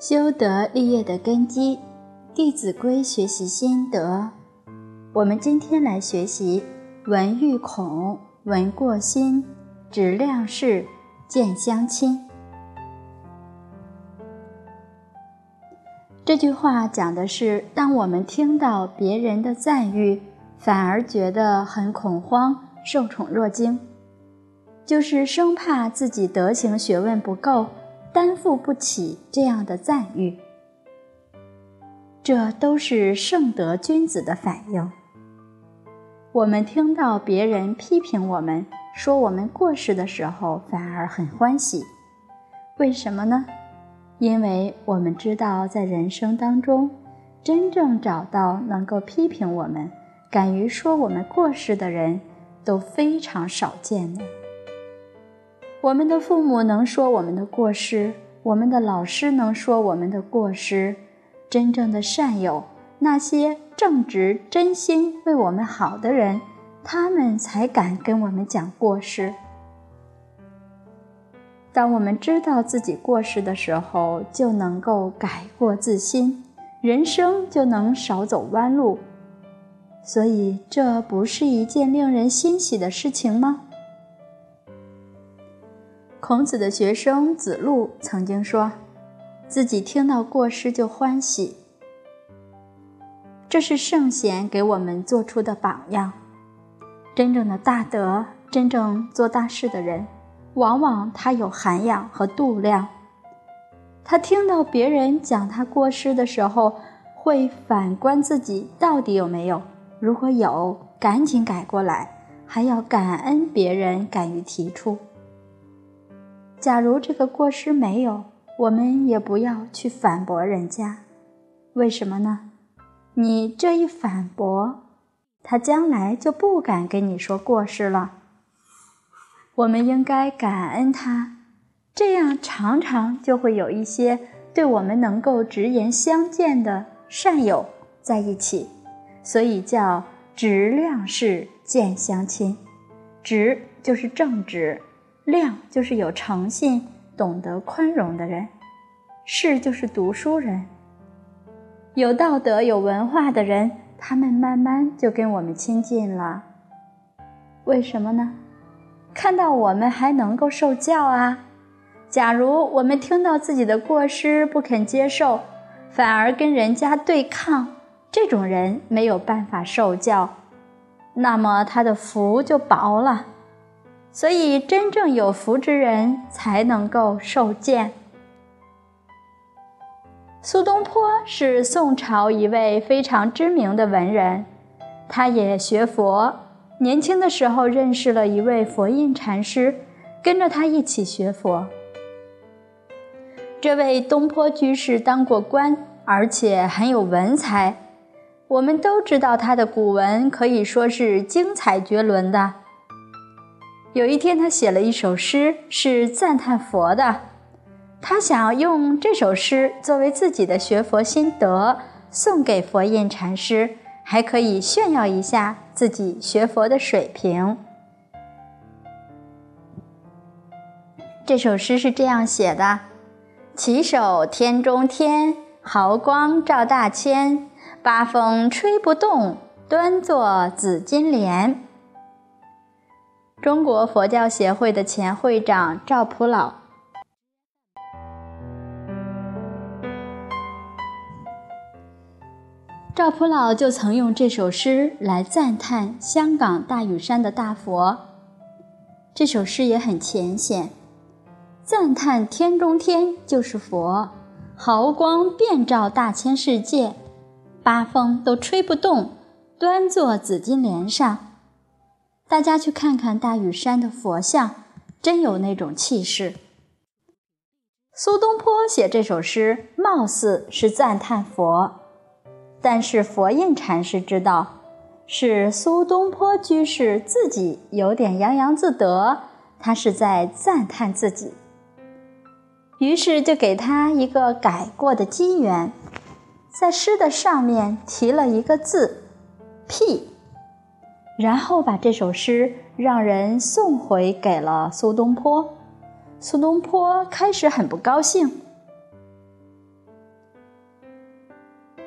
修德立业的根基，《弟子规》学习心得。我们今天来学习“闻欲恐，闻过心，直量事，见相亲”。这句话讲的是，当我们听到别人的赞誉，反而觉得很恐慌，受宠若惊，就是生怕自己德行学问不够。担负不起这样的赞誉，这都是圣德君子的反应。我们听到别人批评我们，说我们过失的时候，反而很欢喜。为什么呢？因为我们知道，在人生当中，真正找到能够批评我们、敢于说我们过失的人，都非常少见的。我们的父母能说我们的过失，我们的老师能说我们的过失，真正的善友，那些正直、真心为我们好的人，他们才敢跟我们讲过失。当我们知道自己过失的时候，就能够改过自新，人生就能少走弯路。所以，这不是一件令人欣喜的事情吗？孔子的学生子路曾经说：“自己听到过失就欢喜。”这是圣贤给我们做出的榜样。真正的大德、真正做大事的人，往往他有涵养和度量。他听到别人讲他过失的时候，会反观自己到底有没有。如果有，赶紧改过来，还要感恩别人敢于提出。假如这个过失没有，我们也不要去反驳人家。为什么呢？你这一反驳，他将来就不敢跟你说过失了。我们应该感恩他，这样常常就会有一些对我们能够直言相见的善友在一起。所以叫直量事，见相亲。直就是正直。量就是有诚信、懂得宽容的人，士就是读书人，有道德、有文化的人，他们慢慢就跟我们亲近了。为什么呢？看到我们还能够受教啊。假如我们听到自己的过失不肯接受，反而跟人家对抗，这种人没有办法受教，那么他的福就薄了。所以，真正有福之人才能够受见。苏东坡是宋朝一位非常知名的文人，他也学佛。年轻的时候认识了一位佛印禅师，跟着他一起学佛。这位东坡居士当过官，而且很有文采。我们都知道他的古文可以说是精彩绝伦的。有一天，他写了一首诗，是赞叹佛的。他想用这首诗作为自己的学佛心得，送给佛印禅师，还可以炫耀一下自己学佛的水平。这首诗是这样写的：“起手天中天，毫光照大千，八风吹不动，端坐紫金莲。”中国佛教协会的前会长赵普老，赵普老就曾用这首诗来赞叹香港大屿山的大佛。这首诗也很浅显，赞叹天中天就是佛，毫光遍照大千世界，八风都吹不动，端坐紫金莲上。大家去看看大屿山的佛像，真有那种气势。苏东坡写这首诗，貌似是赞叹佛，但是佛印禅师知道，是苏东坡居士自己有点洋洋自得，他是在赞叹自己。于是就给他一个改过的机缘，在诗的上面提了一个字“辟”。然后把这首诗让人送回给了苏东坡。苏东坡开始很不高兴，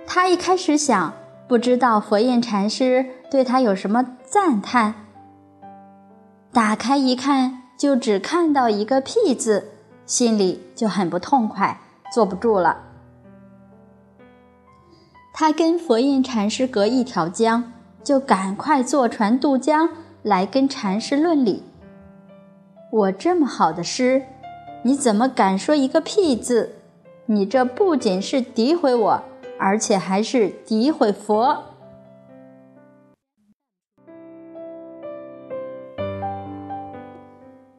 他一开始想，不知道佛印禅师对他有什么赞叹。打开一看，就只看到一个“屁”字，心里就很不痛快，坐不住了。他跟佛印禅师隔一条江，就赶快坐船渡江来跟禅师论理。我这么好的诗，你怎么敢说一个“屁”字？你这不仅是诋毁我，而且还是诋毁佛。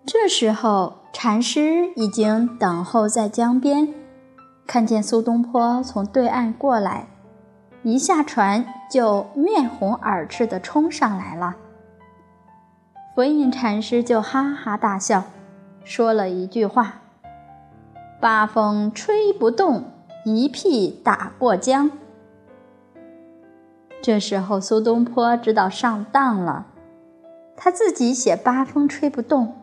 这时候，禅师已经等候在江边，看见苏东坡从对岸过来，一下船就面红耳赤地冲上来了。佛印禅师就哈哈大笑，说了一句话。八风吹不动，一屁打过江。这时候，苏东坡知道上当了。他自己写“八风吹不动”，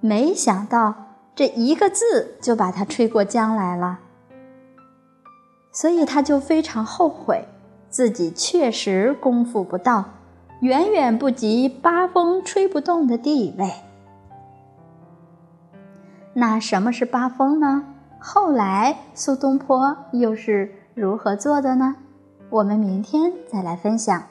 没想到这一个字就把他吹过江来了。所以他就非常后悔，自己确实功夫不到，远远不及“八风吹不动”的地位。那什么是八风呢？后来，苏东坡又是如何做的呢？我们明天再来分享。